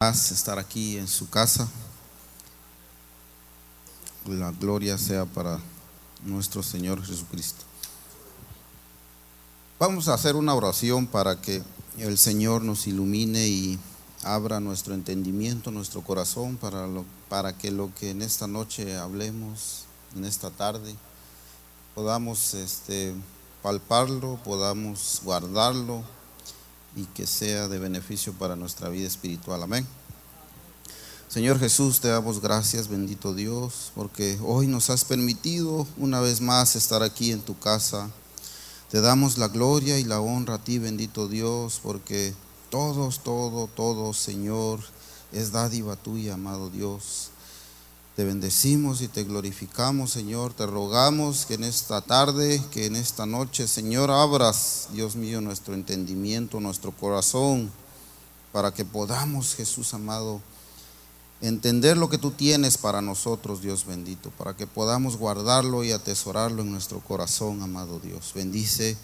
estar aquí en su casa. La gloria sea para nuestro Señor Jesucristo. Vamos a hacer una oración para que el Señor nos ilumine y abra nuestro entendimiento, nuestro corazón, para, para que lo que en esta noche hablemos, en esta tarde, podamos este, palparlo, podamos guardarlo y que sea de beneficio para nuestra vida espiritual. Amén. Señor Jesús, te damos gracias, bendito Dios, porque hoy nos has permitido una vez más estar aquí en tu casa. Te damos la gloria y la honra a ti, bendito Dios, porque todos, todo, todo, Señor, es dádiva tuya, amado Dios. Te bendecimos y te glorificamos, Señor. Te rogamos que en esta tarde, que en esta noche, Señor, abras, Dios mío, nuestro entendimiento, nuestro corazón, para que podamos, Jesús amado, entender lo que tú tienes para nosotros, Dios bendito, para que podamos guardarlo y atesorarlo en nuestro corazón, amado Dios. Bendice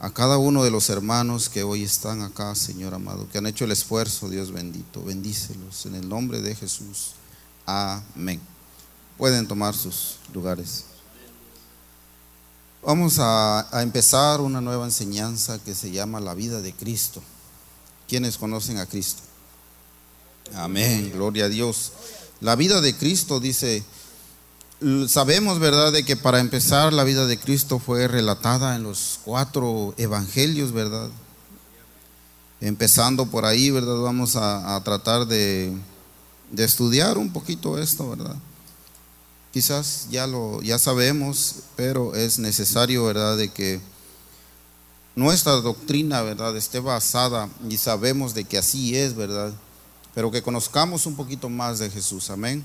a cada uno de los hermanos que hoy están acá, Señor amado, que han hecho el esfuerzo, Dios bendito. Bendícelos en el nombre de Jesús. Amén. Pueden tomar sus lugares. Vamos a, empezar una nueva enseñanza que se llama la vida de Cristo. ¿Quiénes conocen a Cristo? Amén, gloria a Dios. La vida de Cristo dice, sabemos, ¿verdad?, de que para empezar la vida de Cristo fue relatada en los cuatro evangelios, ¿verdad? Empezando por ahí, ¿verdad? Vamos a tratar de, de estudiar un poquito esto, ¿verdad? Quizás ya lo ya sabemos, pero es necesario, ¿verdad?, de que nuestra doctrina, ¿verdad?, esté basada y sabemos de que así es, ¿verdad? Pero que conozcamos un poquito más de Jesús, amén.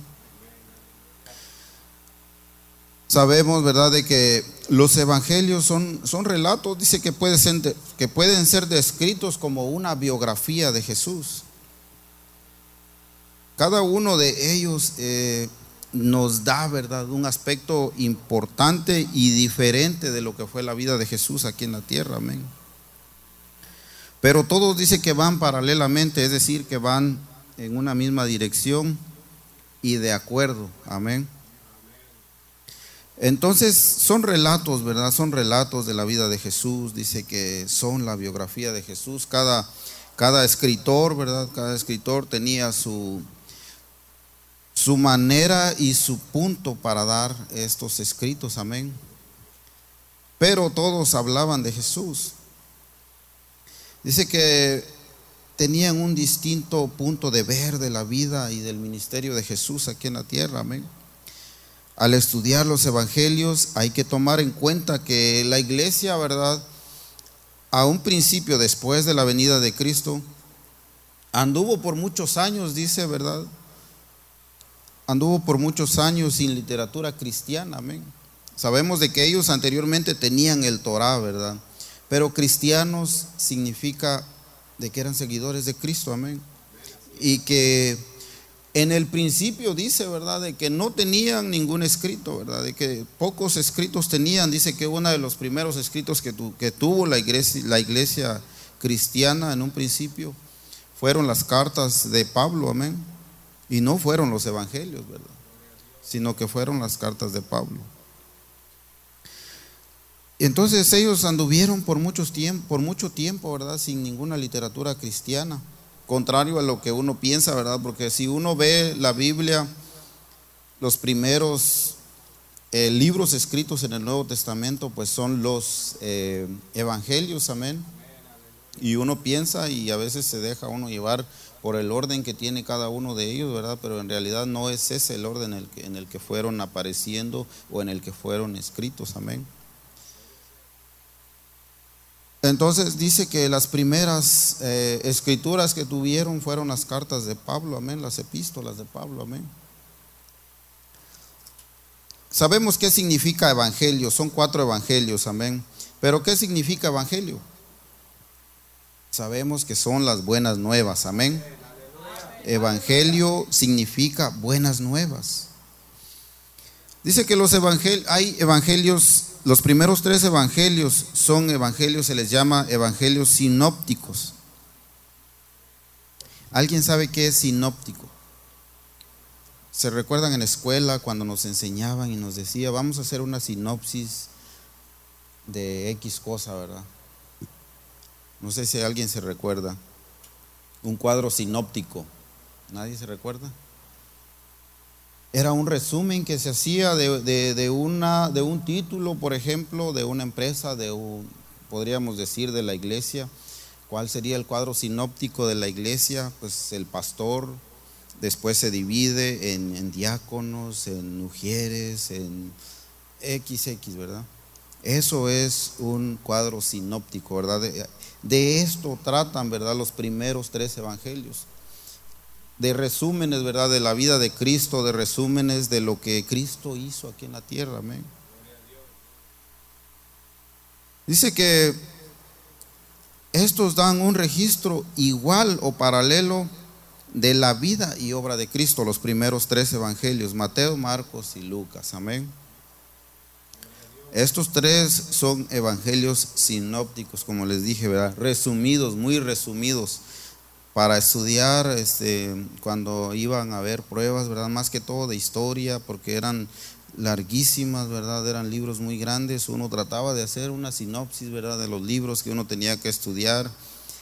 Sabemos, ¿verdad?, de que los evangelios son, son relatos, dice que, puede ser, que pueden ser descritos como una biografía de Jesús. Cada uno de ellos eh, nos da, ¿verdad?, un aspecto importante y diferente de lo que fue la vida de Jesús aquí en la tierra, amén. Pero todos dicen que van paralelamente, es decir, que van en una misma dirección y de acuerdo, amén. Entonces son relatos, ¿verdad? Son relatos de la vida de Jesús, dice que son la biografía de Jesús. Cada, cada escritor, ¿verdad? Cada escritor tenía su, su manera y su punto para dar estos escritos, amén. Pero todos hablaban de Jesús. Dice que tenían un distinto punto de ver de la vida y del ministerio de Jesús aquí en la tierra, amén. Al estudiar los evangelios hay que tomar en cuenta que la iglesia, ¿verdad? A un principio, después de la venida de Cristo, anduvo por muchos años, dice, ¿verdad? Anduvo por muchos años sin literatura cristiana, amén. Sabemos de que ellos anteriormente tenían el Torah, ¿verdad? Pero cristianos significa de que eran seguidores de Cristo, amén. Y que en el principio dice, ¿verdad? De que no tenían ningún escrito, ¿verdad? De que pocos escritos tenían. Dice que uno de los primeros escritos que, que tuvo la iglesia, la iglesia cristiana en un principio fueron las cartas de Pablo, amén. Y no fueron los evangelios, ¿verdad? Sino que fueron las cartas de Pablo. Entonces ellos anduvieron por, muchos tiempo, por mucho tiempo, ¿verdad? Sin ninguna literatura cristiana. Contrario a lo que uno piensa, ¿verdad? Porque si uno ve la Biblia, los primeros eh, libros escritos en el Nuevo Testamento, pues son los eh, evangelios, amén. Y uno piensa y a veces se deja uno llevar por el orden que tiene cada uno de ellos, ¿verdad? Pero en realidad no es ese el orden en el que, fueron apareciendo o en el que fueron escritos, amén. Entonces dice que las primeras eh, escrituras que tuvieron fueron las cartas de Pablo, amén, las epístolas de Pablo, amén. Sabemos qué significa evangelio, son cuatro evangelios, amén. Pero ¿qué significa evangelio? Sabemos que son las buenas nuevas, amén. Evangelio significa buenas nuevas. Dice que los evangelios, hay evangelios, los primeros tres evangelios son evangelios, se les llama evangelios sinópticos. ¿Alguien sabe qué es sinóptico? ¿Se recuerdan en la escuela cuando nos enseñaban y nos decía, vamos a hacer una sinopsis de X cosa, ¿verdad? No sé si alguien se recuerda. Un cuadro sinóptico. ¿Nadie se recuerda? Era un resumen que se hacía de, una, de un título, por ejemplo, de una empresa, de un, podríamos decir, de la iglesia. ¿Cuál sería el cuadro sinóptico de la iglesia? Pues el pastor, después se divide en, diáconos, en mujeres, en XX, ¿verdad? Eso es un cuadro sinóptico, ¿verdad? De, de, esto tratan, ¿verdad? Los primeros tres evangelios. De resúmenes, ¿verdad? De la vida de Cristo, de resúmenes de lo que Cristo hizo aquí en la tierra, amén. Dice que estos dan un registro igual o paralelo de la vida y obra de Cristo, los primeros tres evangelios, Mateo, Marcos y Lucas. Amén. Estos tres son evangelios sinópticos, como les dije, ¿verdad? Resumidos, muy resumidos, para estudiar este, cuando iban a haber pruebas, ¿verdad? Más que todo de historia, porque eran larguísimas, ¿verdad? Eran libros muy grandes. Uno trataba de hacer una sinopsis, ¿verdad? De los libros que uno tenía que estudiar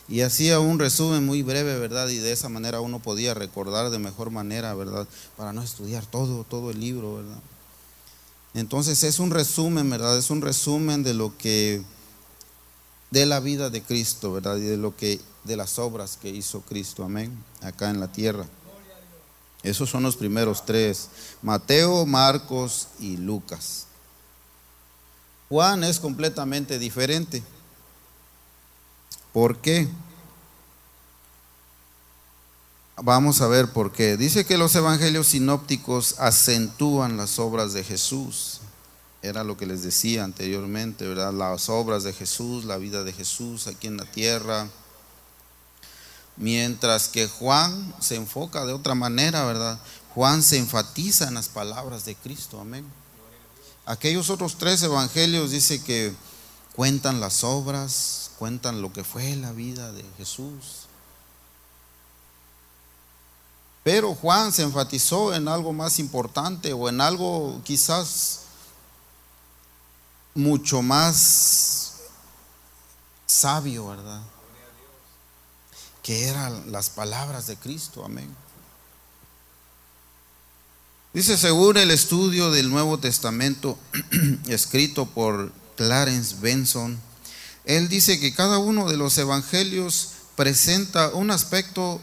y hacía un resumen muy breve, ¿verdad? Y de esa manera uno podía recordar de mejor manera, ¿verdad? Para no estudiar todo, todo el libro, ¿verdad? Entonces es un resumen, ¿verdad? Es un resumen de lo que, de la vida de Cristo, ¿verdad? Y de lo que, de las obras que hizo Cristo, amén, acá en la tierra. Esos son los primeros tres, Mateo, Marcos y Lucas. Juan es completamente diferente. ¿Por qué? Vamos a ver por qué. Dice que los evangelios sinópticos acentúan las obras de Jesús. Era lo que les decía anteriormente, ¿verdad? Las obras de Jesús, la vida de Jesús aquí en la tierra. Mientras que Juan se enfoca de otra manera, ¿verdad? Juan se enfatiza en las palabras de Cristo, amén. Aquellos otros tres evangelios dice que cuentan las obras, cuentan lo que fue la vida de Jesús. Pero Juan se enfatizó en algo más importante o en algo quizás mucho más sabio, ¿verdad? Que eran las palabras de Cristo, amén. Dice, según el estudio del Nuevo Testamento escrito por Clarence Benson, él dice que cada uno de los evangelios presenta un aspecto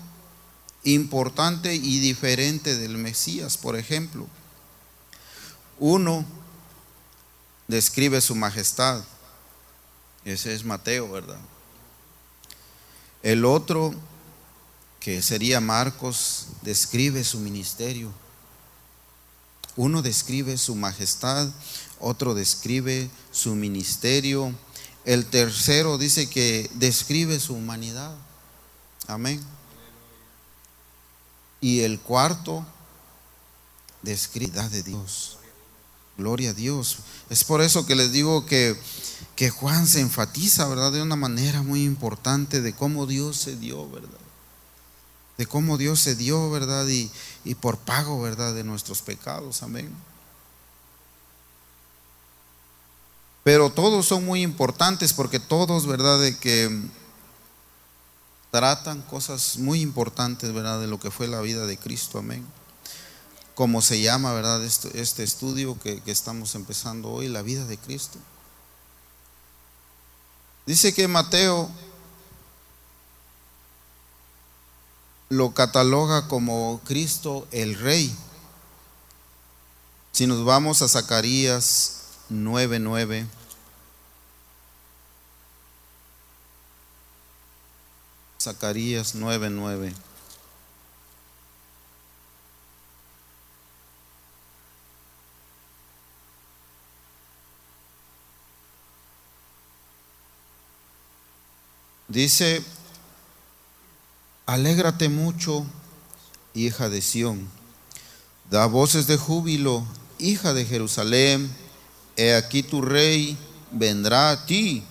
importante y diferente del Mesías, por ejemplo. Uno describe su majestad, ese es Mateo, ¿verdad? El otro, que sería Marcos, describe su ministerio. Uno describe su majestad, otro describe su ministerio el tercero dice que describe su humanidad. Amén. Y el cuarto, describe de Dios. Gloria a Dios. Es por eso que les digo que, que Juan se enfatiza, ¿verdad? De una manera muy importante de cómo Dios se dio, ¿verdad? De cómo Dios se dio, ¿verdad? Y, y por pago, ¿verdad? De nuestros pecados. Amén. Pero todos son muy importantes porque todos, ¿verdad? De que tratan cosas muy importantes, ¿verdad? De lo que fue la vida de Cristo, amén. Como se llama, ¿verdad? Este, este estudio que, que estamos empezando hoy, la vida de Cristo. Dice que Mateo lo cataloga como Cristo el Rey. Si nos vamos a Zacarías 9:9. Zacarías 9:9. Dice, alégrate mucho, hija de Sión, da voces de júbilo, hija de Jerusalén He aquí tu rey vendrá a ti,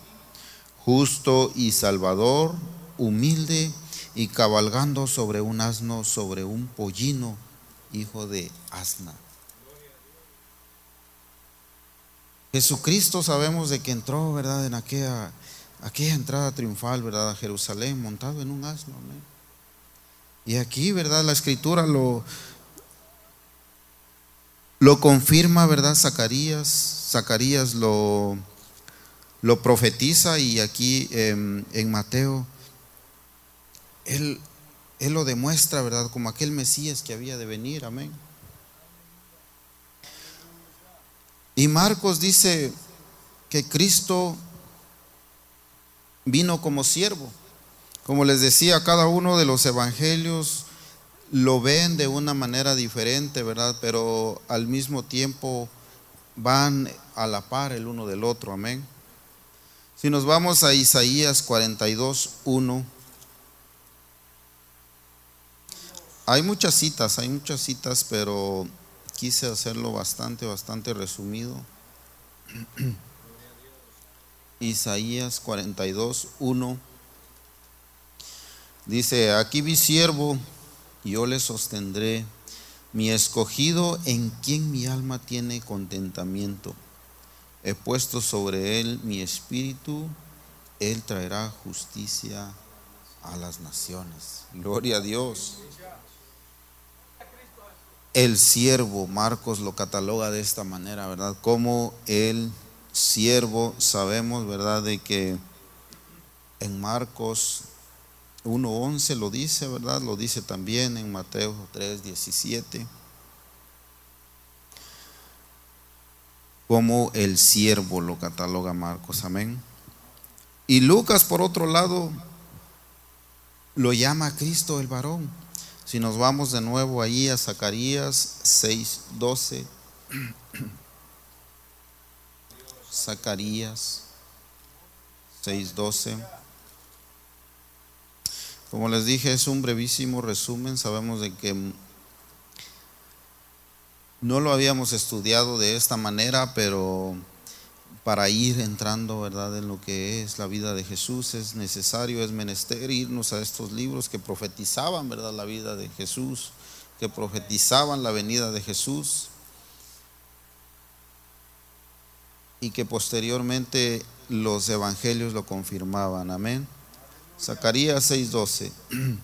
justo y salvador, humilde y cabalgando sobre un asno, sobre un pollino, hijo de asna. Jesucristo sabemos de que entró, ¿verdad?, en aquella, aquella entrada triunfal, ¿verdad?, a Jerusalén, montado en un asno. Y aquí, ¿verdad?, la escritura lo, lo confirma, ¿verdad? Zacarías, Zacarías lo, lo profetiza y aquí em, en Mateo, él, él lo demuestra, ¿verdad? Como aquel Mesías que había de venir, amén. Y Marcos dice que Cristo vino como siervo. Como les decía, cada uno de los evangelios lo ven de una manera diferente, ¿verdad? Pero al mismo tiempo van a la par el uno del otro, amén. Si nos vamos a Isaías 42, 1. Hay muchas citas, hay muchas citas, pero quise hacerlo bastante, bastante resumido. Isaías 42, 1. Dice, aquí vi siervo yo le sostendré, mi escogido en quien mi alma tiene contentamiento. He puesto sobre él mi espíritu, él traerá justicia a las naciones. Gloria a Dios. El siervo, Marcos lo cataloga de esta manera, ¿verdad? Como el siervo, sabemos, ¿verdad? De que en Marcos 1.11 lo dice, ¿verdad? Lo dice también en Mateo 3.17. Como el siervo lo cataloga Marcos, amén. Y Lucas, por otro lado, lo llama Cristo el varón. Si nos vamos de nuevo ahí a Zacarías 6.12. Zacarías 6.12. Como les dije, es un brevísimo resumen. Sabemos de que no lo habíamos estudiado de esta manera, pero para ir entrando, ¿verdad?, en lo que es la vida de Jesús es necesario, es menester irnos a estos libros que profetizaban, ¿verdad?, la vida de Jesús, que profetizaban la venida de Jesús y que posteriormente los evangelios lo confirmaban. Amén. Zacarías 6:12.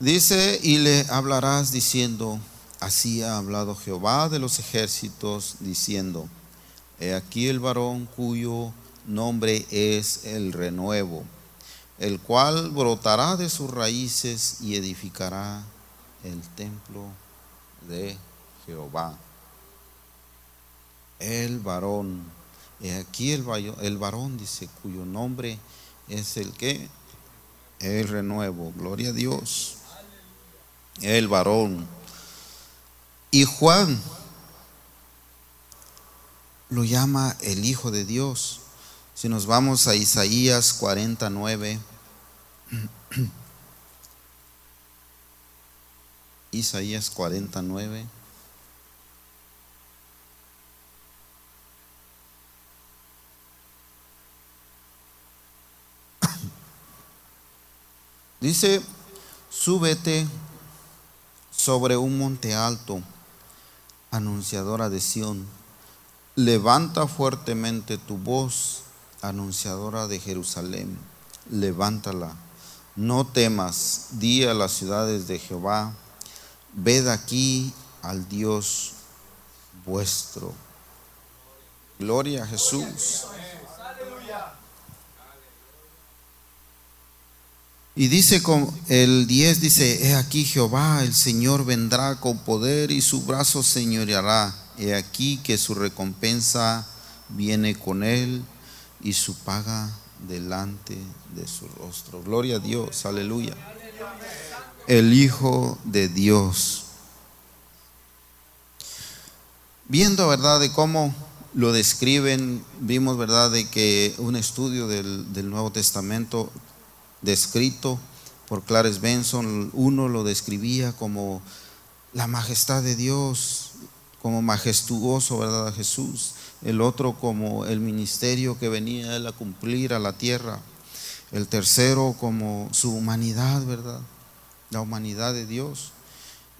Dice, y le hablarás diciendo, así ha hablado Jehová de los ejércitos, diciendo, he aquí el varón cuyo nombre es el renuevo, el cual brotará de sus raíces y edificará el templo de Jehová. El varón aquí el, el varón dice, cuyo nombre es el que, el renuevo, gloria a Dios, el varón. Y Juan lo llama el Hijo de Dios. Si nos vamos a Isaías 49, Isaías 49. Dice, súbete sobre un monte alto, anunciadora de Sión. Levanta fuertemente tu voz, anunciadora de Jerusalén. Levántala. No temas, di a las ciudades de Jehová, ved aquí al Dios vuestro. Gloria a Jesús. Y dice con el 10 dice, he aquí Jehová, el Señor vendrá con poder y su brazo señoreará. He aquí que su recompensa viene con él y su paga delante de su rostro. Gloria a Dios, aleluya. El Hijo de Dios. Viendo, ¿verdad?, de cómo lo describen, vimos, ¿verdad?, de que un estudio del, del Nuevo Testamento descrito por Clarence Benson. Uno lo describía como la majestad de Dios, como majestuoso, ¿verdad? Jesús. El otro como el ministerio que venía él a cumplir a la tierra. El tercero como su humanidad, ¿verdad? La humanidad de Dios.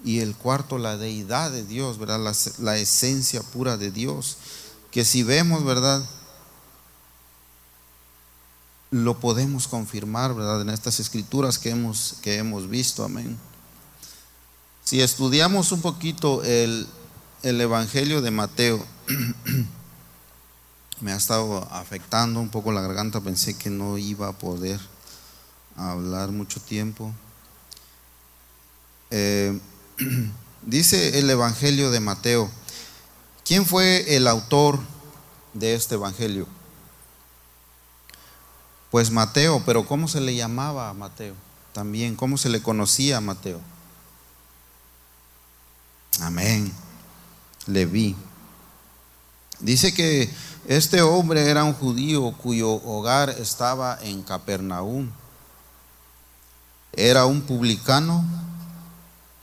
Y el cuarto, la deidad de Dios, ¿verdad? La, la esencia pura de Dios. Que si vemos, ¿verdad? Lo podemos confirmar, ¿verdad? En estas escrituras que hemos, que hemos visto, amén. Si estudiamos un poquito el, el Evangelio de Mateo, me ha estado afectando un poco la garganta, pensé que no iba a poder hablar mucho tiempo. Eh, dice el Evangelio de Mateo, ¿quién fue el autor de este Evangelio? Pues Mateo, pero ¿cómo se le llamaba a Mateo? También, ¿cómo se le conocía a Mateo? Amén. Leví. Dice que este hombre era un judío cuyo hogar estaba en Capernaum. Era un publicano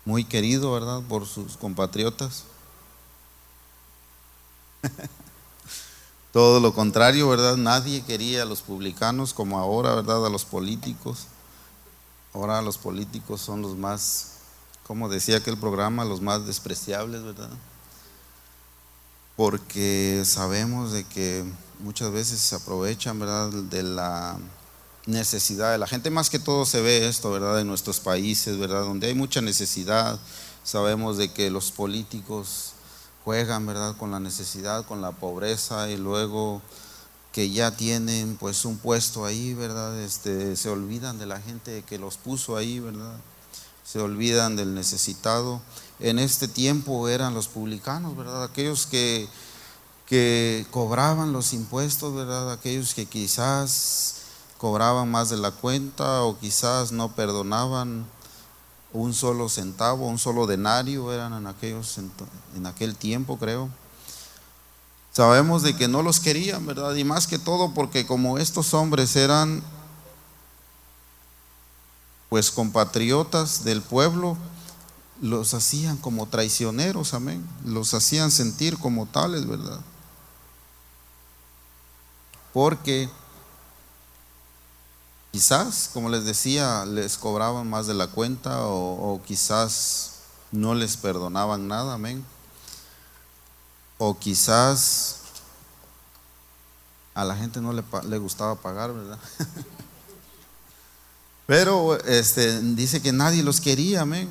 muy querido, ¿verdad?, por sus compatriotas. Todo lo contrario, ¿verdad? Nadie quería a los publicanos como ahora, ¿verdad? A los políticos. Ahora los políticos son los más, como decía aquel programa, los más despreciables, ¿verdad? porque sabemos de que muchas veces se aprovechan, ¿verdad?, de la necesidad de la gente. Más que todo se ve esto, ¿verdad?, en nuestros países, ¿verdad?, donde hay mucha necesidad. Sabemos de que los políticos juegan, ¿verdad?, con la necesidad, con la pobreza y luego que ya tienen pues un puesto ahí, ¿verdad? Este, se olvidan de la gente que los puso ahí, ¿verdad? Se olvidan del necesitado en este tiempo eran los publicanos, ¿verdad? Aquellos que, que cobraban los impuestos, ¿verdad? Aquellos que quizás cobraban más de la cuenta o quizás no perdonaban un solo centavo, un solo denario, eran en, aquellos, en aquel tiempo, creo. Sabemos de que no los querían, ¿verdad? Y más que todo porque como estos hombres eran pues compatriotas del pueblo, los hacían como traicioneros, amén. Los hacían sentir como tales, ¿verdad? Porque quizás, como les decía, les cobraban más de la cuenta o, quizás no les perdonaban nada, amén. O quizás a la gente no le, gustaba pagar, ¿verdad? Pero este, dice que nadie los quería, amén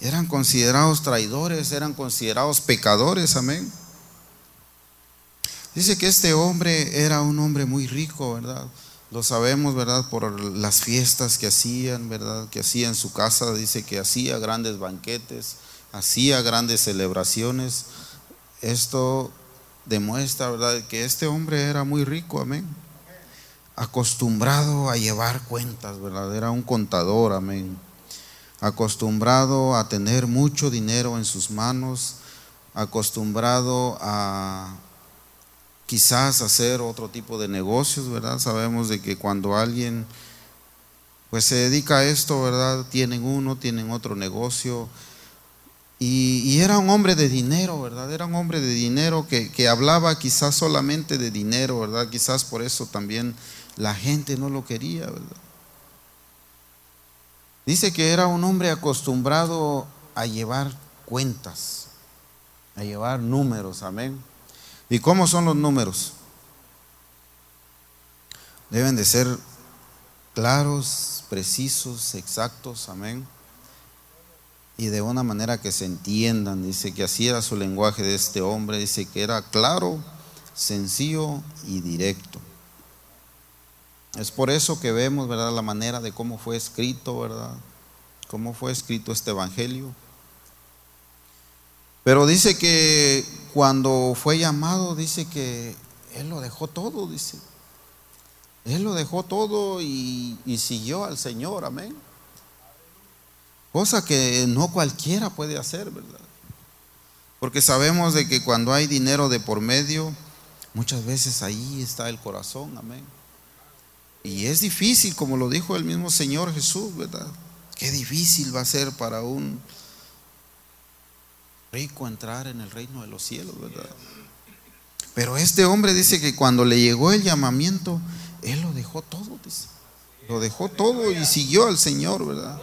eran considerados traidores, eran considerados pecadores, amén. Dice que este hombre era un hombre muy rico, ¿verdad? Lo sabemos, ¿verdad? Por las fiestas que hacían, ¿verdad? Que hacía en su casa, dice que hacía grandes banquetes, hacía grandes celebraciones. Esto demuestra, ¿verdad? Que este hombre era muy rico, amén. Acostumbrado a llevar cuentas, ¿verdad? Era un contador, amén acostumbrado a tener mucho dinero en sus manos, acostumbrado a quizás hacer otro tipo de negocios, ¿verdad? Sabemos de que cuando alguien pues se dedica a esto, ¿verdad? Tienen uno, tienen otro negocio. Y, era un hombre de dinero, ¿verdad? Era un hombre de dinero que, que hablaba quizás solamente de dinero, ¿verdad? Quizás por eso también la gente no lo quería, ¿verdad? Dice que era un hombre acostumbrado a llevar cuentas, a llevar números, amén. ¿Y cómo son los números? Deben de ser claros, precisos, exactos, amén. Y de una manera que se entiendan. Dice que así era su lenguaje de este hombre. Dice que era claro, sencillo y directo. Es por eso que vemos, ¿verdad?, la manera de cómo fue escrito, ¿verdad? Cómo fue escrito este evangelio. Pero dice que cuando fue llamado, dice que él lo dejó todo, dice. Él lo dejó todo y, siguió al Señor, amén. Cosa que no cualquiera puede hacer, ¿verdad? Porque sabemos de que cuando hay dinero de por medio, muchas veces ahí está el corazón, amén. Y es difícil, como lo dijo el mismo Señor Jesús, ¿verdad? Qué difícil va a ser para un rico entrar en el reino de los cielos, ¿verdad? Pero este hombre dice que cuando le llegó el llamamiento, él lo dejó todo, dice. Lo dejó todo y siguió al Señor, ¿verdad?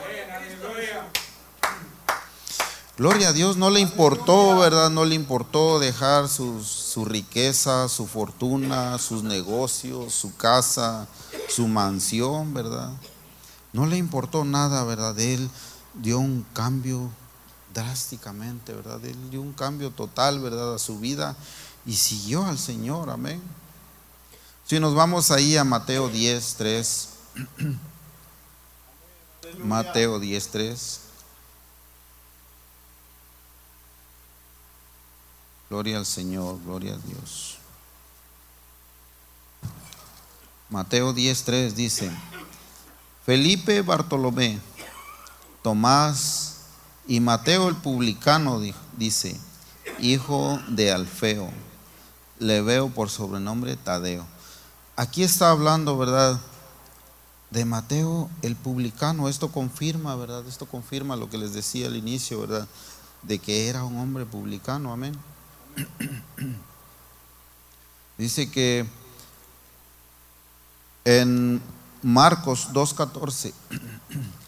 Gloria a Dios, no le importó, ¿verdad? No le importó dejar su riqueza, su fortuna, sus negocios, su casa, su mansión, ¿verdad? No le importó nada, ¿verdad? Él dio un cambio drásticamente, ¿verdad? Él dio un cambio total, ¿verdad? A su vida y siguió al Señor, amén. Si nos vamos ahí a Mateo 10, 3. Mateo 10, 3. Gloria al Señor, gloria a Dios. Mateo 10:3 dice, Felipe Bartolomé, Tomás y Mateo el publicano dice, hijo de Alfeo, le veo por sobrenombre Tadeo. Aquí está hablando, ¿verdad? De Mateo el publicano. Esto confirma, ¿verdad? Esto confirma lo que les decía al inicio, ¿verdad? De que era un hombre publicano, amén. Dice que en Marcos 2.14,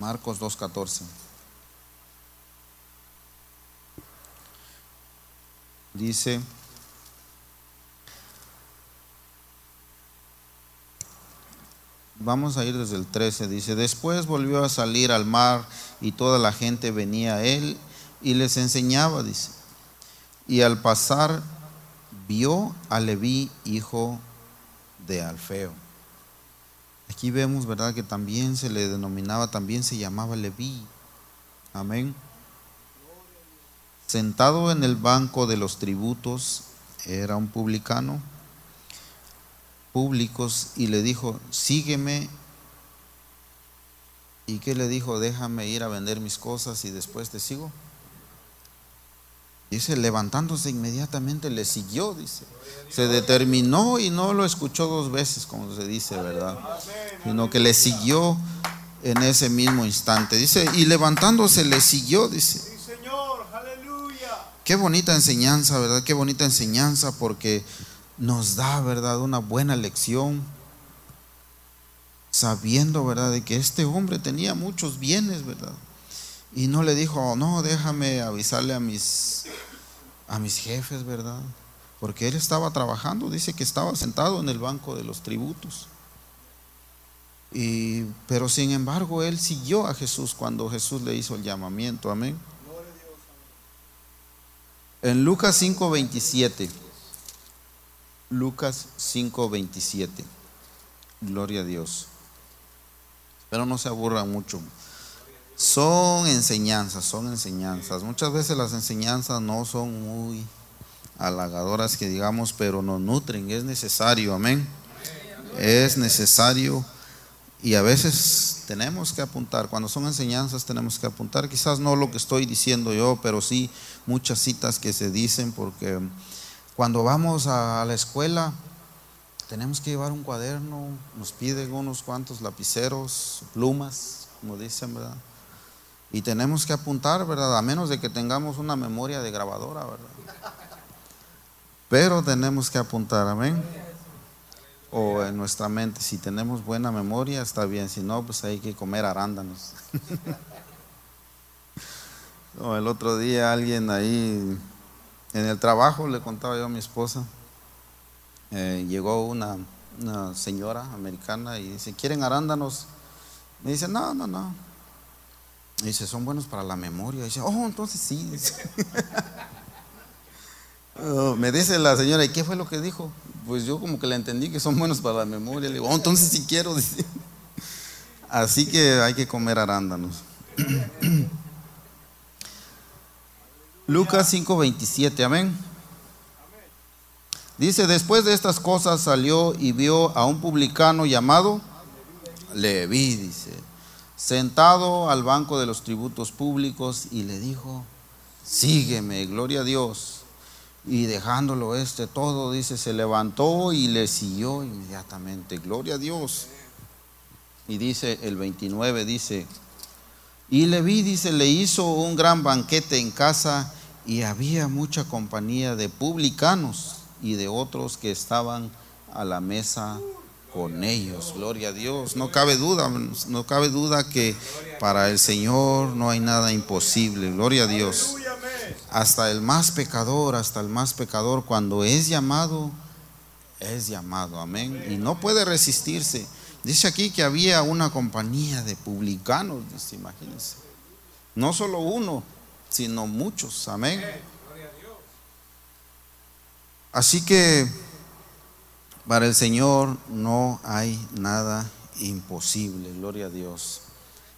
Marcos 2.14, dice, Vamos a ir desde el 13. Dice, después volvió a salir al mar y toda la gente venía a él y les enseñaba, dice y al pasar vio a Leví, hijo de Alfeo. Aquí vemos, ¿verdad? Que también se le denominaba, también se llamaba Leví. Amén. Sentado en el banco de los tributos, era un publicano, públicos, y le dijo, sígueme. ¿Y qué le dijo? Déjame ir a vender mis cosas y después te sigo. Dice, levantándose inmediatamente le siguió, dice. Se determinó y no lo escuchó dos veces, como se dice, ¿verdad? Sino que le siguió en ese mismo instante. Dice, y levantándose le siguió, dice. Qué bonita enseñanza, ¿verdad? Qué bonita enseñanza porque nos da, ¿verdad? Una buena lección. Sabiendo, ¿verdad? De que este hombre tenía muchos bienes, ¿verdad? Y no le dijo, no, déjame avisarle a mis, a mis jefes, ¿verdad? Porque él estaba trabajando, dice que estaba sentado en el banco de los tributos. Y, pero sin embargo, él siguió a Jesús cuando Jesús le hizo el llamamiento. Amén. En Lucas 5:27. Lucas 5:27. Gloria a Dios. Pero no se aburra mucho. Son enseñanzas, son enseñanzas. Muchas veces las enseñanzas no son muy halagadoras que digamos, pero nos nutren, es necesario, amén. Es necesario y a veces tenemos que apuntar, cuando son enseñanzas tenemos que apuntar, quizás no lo que estoy diciendo yo, pero sí muchas citas que se dicen, porque cuando vamos a la escuela tenemos que llevar un cuaderno, nos piden unos cuantos lapiceros, plumas, como dicen, ¿verdad? Y tenemos que apuntar, ¿verdad? A menos de que tengamos una memoria de grabadora, ¿verdad? Pero tenemos que apuntar, amén. O en nuestra mente, si tenemos buena memoria, está bien. Si no, pues hay que comer arándanos. el otro día alguien ahí en el trabajo, le contaba yo a mi esposa, eh, llegó una, una señora americana y dice, ¿quieren arándanos? Me dice, no, no, no dice, son buenos para la memoria. dice, oh, entonces sí. Oh, me dice la señora, ¿y qué fue lo que dijo? Pues yo como que le entendí que son buenos para la memoria. Le digo, oh, entonces sí quiero. Así que hay que comer arándanos. Lucas 5:27, amén. Dice, después de estas cosas salió y vio a un publicano llamado Leví, dice sentado al banco de los tributos públicos y le dijo, sígueme, gloria a Dios. Y dejándolo este todo, dice, se levantó y le siguió inmediatamente, gloria a Dios. Y dice el 29, dice, y le vi, dice, le hizo un gran banquete en casa y había mucha compañía de publicanos y de otros que estaban a la mesa con ellos. Gloria a Dios. No cabe duda, no cabe duda que para el Señor no hay nada imposible. Gloria a Dios. Hasta el más pecador, hasta el más pecador, cuando es llamado, es llamado. Amén. Y no puede resistirse. Dice aquí que había una compañía de publicanos, imagínense. No solo uno, sino muchos. Amén. Así que para el Señor no hay nada imposible, gloria a Dios.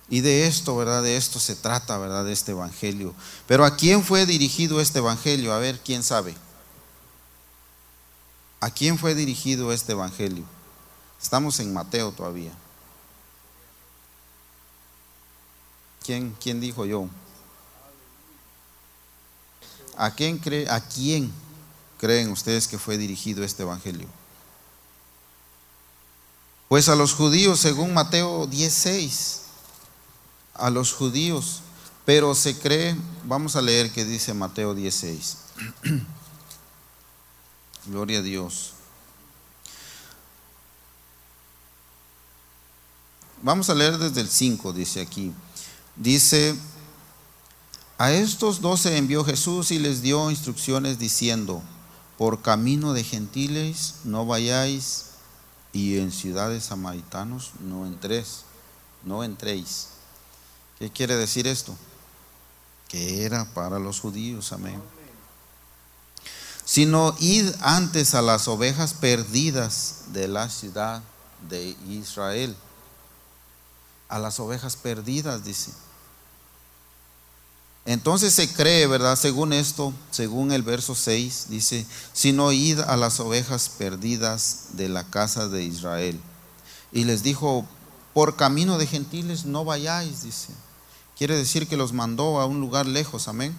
Y de esto, ¿verdad? De esto se trata, ¿verdad? De este Evangelio. Pero ¿a quién fue dirigido este Evangelio? A ver, ¿quién sabe? ¿A quién fue dirigido este Evangelio? Estamos en Mateo todavía. ¿Quién, quién dijo yo? ¿A quién, cree, ¿A quién creen ustedes que fue dirigido este Evangelio? Pues a los judíos, según Mateo 16, a los judíos, pero se cree, vamos a leer que dice Mateo 16. Gloria a Dios. Vamos a leer desde el 5, dice aquí. Dice, a estos doce envió Jesús y les dio instrucciones diciendo, por camino de gentiles no vayáis y en ciudades samaritanos no entréis, no entréis. ¿Qué quiere decir esto? Que era para los judíos, amén. Sino id antes a las ovejas perdidas de la ciudad de Israel. A las ovejas perdidas, dice. Entonces se cree, ¿verdad? Según esto, según el verso 6, dice, sino id a las ovejas perdidas de la casa de Israel. Y les dijo, por camino de gentiles no vayáis, dice. Quiere decir que los mandó a un lugar lejos, amén.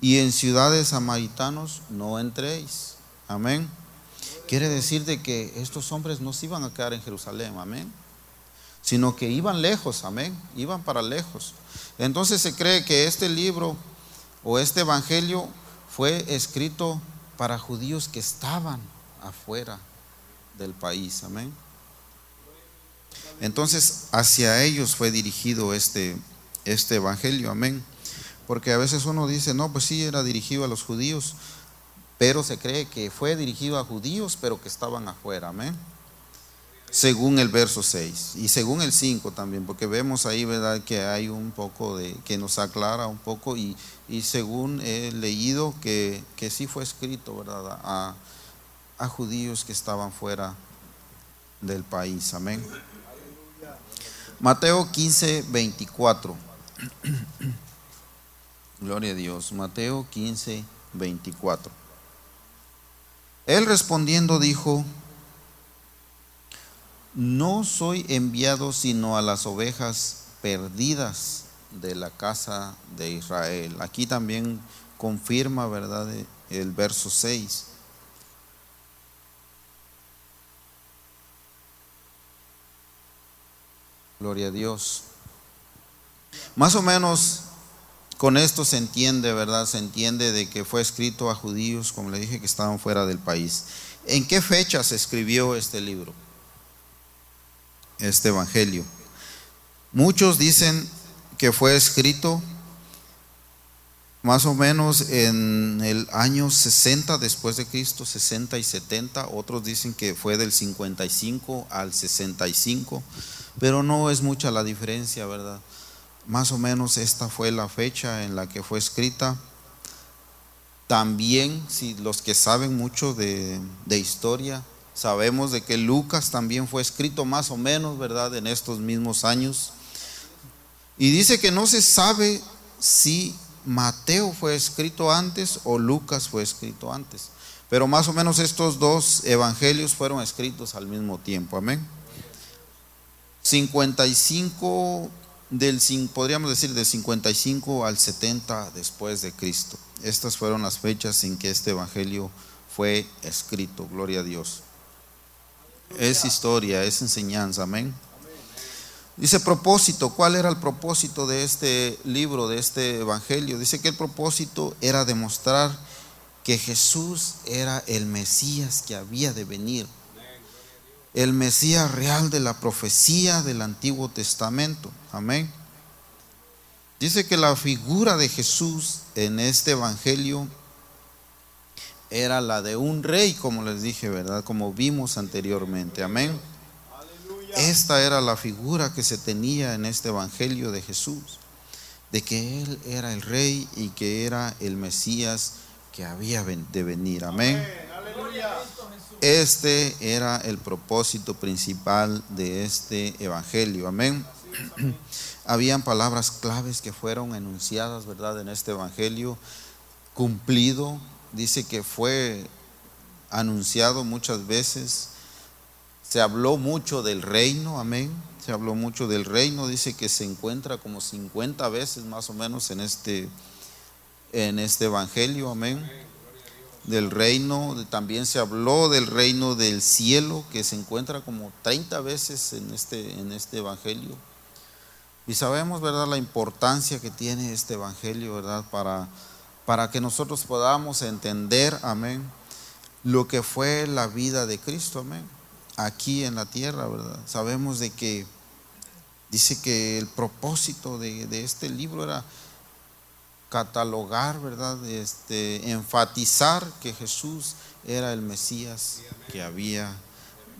Y en ciudades samaritanos no entréis, amén. Quiere decir de que estos hombres no se iban a quedar en Jerusalén, amén. Sino que iban lejos, amén. Iban para lejos. Entonces se cree que este libro o este evangelio fue escrito para judíos que estaban afuera del país. Amén. Entonces hacia ellos fue dirigido este, este evangelio. Amén. Porque a veces uno dice, no, pues sí, era dirigido a los judíos, pero se cree que fue dirigido a judíos, pero que estaban afuera. Amén según el verso 6 y según el 5 también, porque vemos ahí, ¿verdad?, que hay un poco de, que nos aclara un poco y, según he leído que, que, sí fue escrito, ¿verdad?, a, a judíos que estaban fuera del país, amén. Mateo 15, 24. Gloria a Dios. Mateo 15, 24. Él respondiendo dijo, no soy enviado sino a las ovejas perdidas de la casa de Israel. Aquí también confirma, ¿verdad?, el verso 6. Gloria a Dios. Más o menos con esto se entiende, ¿verdad? Se entiende de que fue escrito a judíos, como le dije, que estaban fuera del país. ¿En qué fecha se escribió este libro? Este Evangelio. Muchos dicen que fue escrito más o menos en el año 60 después de Cristo, 60 y 70. Otros dicen que fue del 55 al 65, pero no es mucha la diferencia, ¿verdad? Más o menos esta fue la fecha en la que fue escrita. También, si los que saben mucho de, de historia, Sabemos de que Lucas también fue escrito más o menos, ¿verdad?, en estos mismos años. Y dice que no se sabe si Mateo fue escrito antes o Lucas fue escrito antes. Pero más o menos estos dos evangelios fueron escritos al mismo tiempo. Amén. 55 del podríamos decir del 55 al 70 después de Cristo. Estas fueron las fechas en que este evangelio fue escrito. Gloria a Dios. Es historia, es enseñanza, amén. Dice propósito, ¿cuál era el propósito de este libro, de este evangelio? Dice que el propósito era demostrar que Jesús era el Mesías que había de venir. el Mesías real de la profecía del Antiguo Testamento. Amén. Dice que la figura de Jesús en este Evangelio era la de un rey, como les dije, ¿verdad? Como vimos anteriormente. Amén. Esta era la figura que se tenía en este Evangelio de Jesús, de que Él era el rey y que era el Mesías que había de venir. Amén. Este era el propósito principal de este Evangelio. Amén. Habían palabras claves que fueron enunciadas, ¿verdad? En este Evangelio, cumplido. Dice que fue anunciado muchas veces se habló mucho del reino, amén. Se habló mucho del reino, dice que se encuentra como 50 veces más o menos en este, en este evangelio, amén. Del reino, también se habló del reino del cielo, que se encuentra como 30 veces en este, en este evangelio. Y sabemos, ¿verdad?, la importancia que tiene este evangelio, ¿verdad?, para, para que nosotros podamos entender, amén, lo que fue la vida de Cristo, amén aquí en la tierra, ¿verdad? Sabemos de que dice que el propósito de, este libro era catalogar, ¿verdad? Este, enfatizar que Jesús era el Mesías que había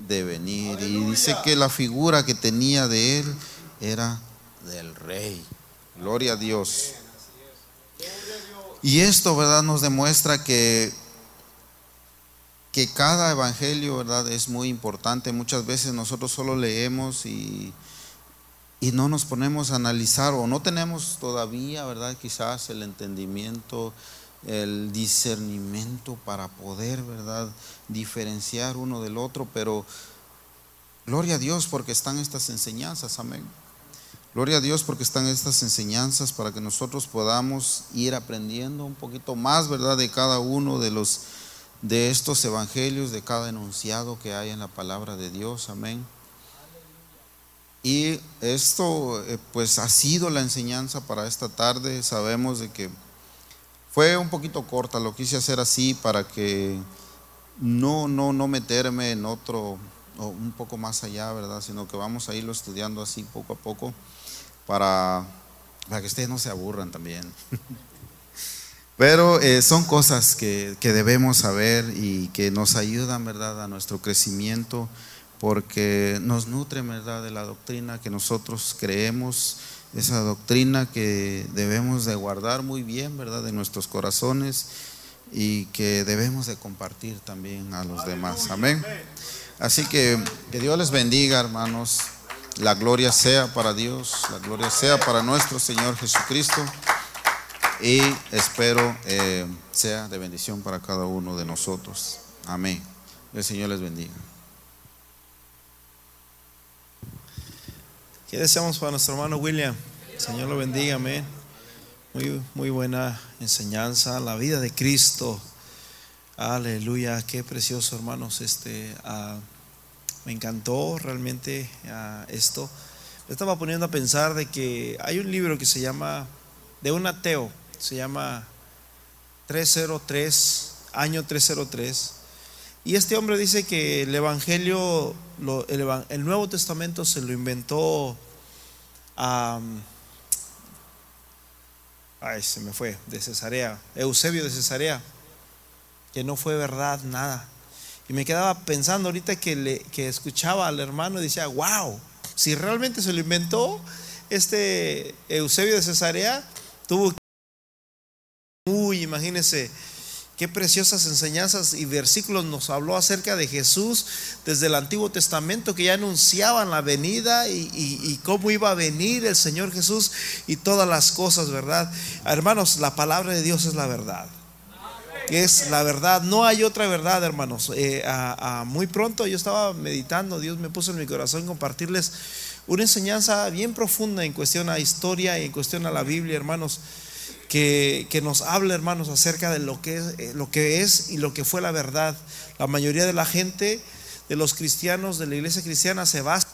de venir. Y dice que la figura que tenía de él era del rey. Gloria a Dios. Y esto, ¿verdad? Nos demuestra que que cada evangelio, ¿verdad? Es muy importante. Muchas veces nosotros solo leemos y, y no nos ponemos a analizar o no tenemos todavía, ¿verdad? Quizás el entendimiento, el discernimiento para poder, ¿verdad? Diferenciar uno del otro, pero gloria a Dios porque están estas enseñanzas, amén. Gloria a Dios porque están estas enseñanzas para que nosotros podamos ir aprendiendo un poquito más, ¿verdad? De cada uno de los de estos evangelios, de cada enunciado que hay en la palabra de Dios. Amén. Y esto eh, pues ha sido la enseñanza para esta tarde. Sabemos de que fue un poquito corta, lo quise hacer así para que no, no, no meterme en otro, o un poco más allá, ¿verdad? Sino que vamos a irlo estudiando así poco a poco para, para que ustedes no se aburran también. Pero eh, son cosas que, debemos saber y que nos ayudan, ¿verdad?, a nuestro crecimiento, porque nos nutren, ¿verdad?, de la doctrina que nosotros creemos, esa doctrina que debemos de guardar muy bien, ¿verdad?, en nuestros corazones y que debemos de compartir también a los demás. Amén. Así que que Dios les bendiga, hermanos. La gloria sea para Dios, la gloria sea para nuestro Señor Jesucristo y espero eh, sea de bendición para cada uno de nosotros. Amén. El Señor les bendiga. ¿Qué deseamos para nuestro hermano William? El Señor lo bendiga, amén. Muy, muy buena enseñanza, la vida de Cristo. Aleluya, qué precioso, hermanos. Este, ah, me encantó realmente ah, esto. Me estaba poniendo a pensar de que hay un libro que se llama De un ateo se llama 303, año 303. Y este hombre dice que el Evangelio, el, Nuevo Testamento se lo inventó a... Ay, se me fue, de Cesarea, Eusebio de Cesarea, que no fue verdad nada. Y me quedaba pensando ahorita que, le, que escuchaba al hermano y decía, wow, si realmente se lo inventó este Eusebio de Cesarea, tuvo Uy, imagínense qué preciosas enseñanzas y versículos nos habló acerca de Jesús desde el Antiguo Testamento que ya anunciaban la venida y, cómo iba a venir el Señor Jesús y todas las cosas, ¿verdad? Hermanos, la palabra de Dios es la verdad. Es la verdad, no hay otra verdad, hermanos. Eh, muy pronto yo estaba meditando, Dios me puso en mi corazón compartirles una enseñanza bien profunda en cuestión a historia y en cuestión a la Biblia, hermanos que, nos habla, hermanos, acerca de lo que, es, eh, lo que es y lo que fue la verdad. La mayoría de la gente, de los cristianos, de la iglesia cristiana, se basa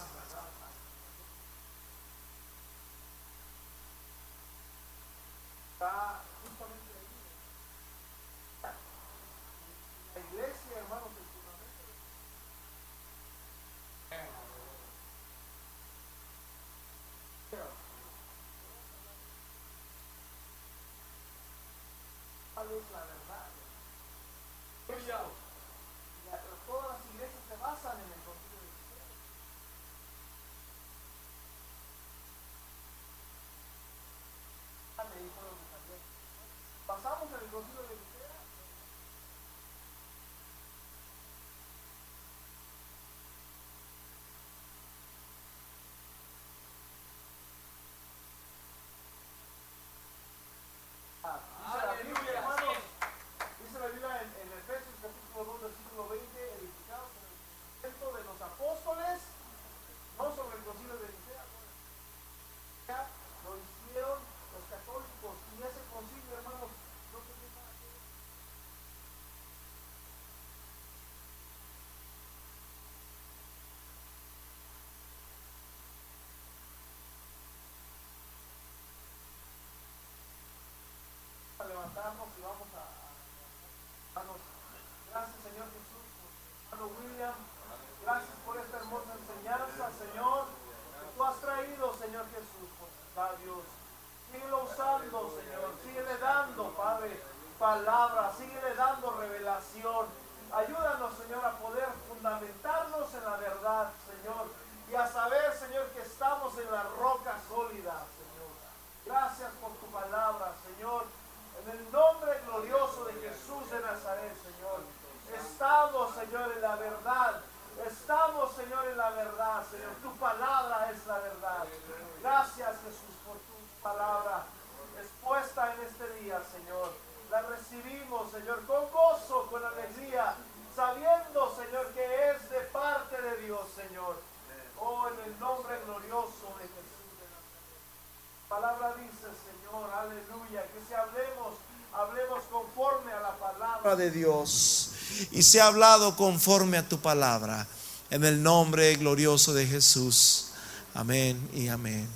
de Dios y sea hablado conforme a tu palabra. En el nombre glorioso de Jesús. Amén y amén.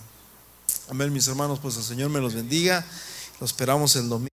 Amén, mis hermanos, pues el Señor me los bendiga. Lo esperamos el domingo.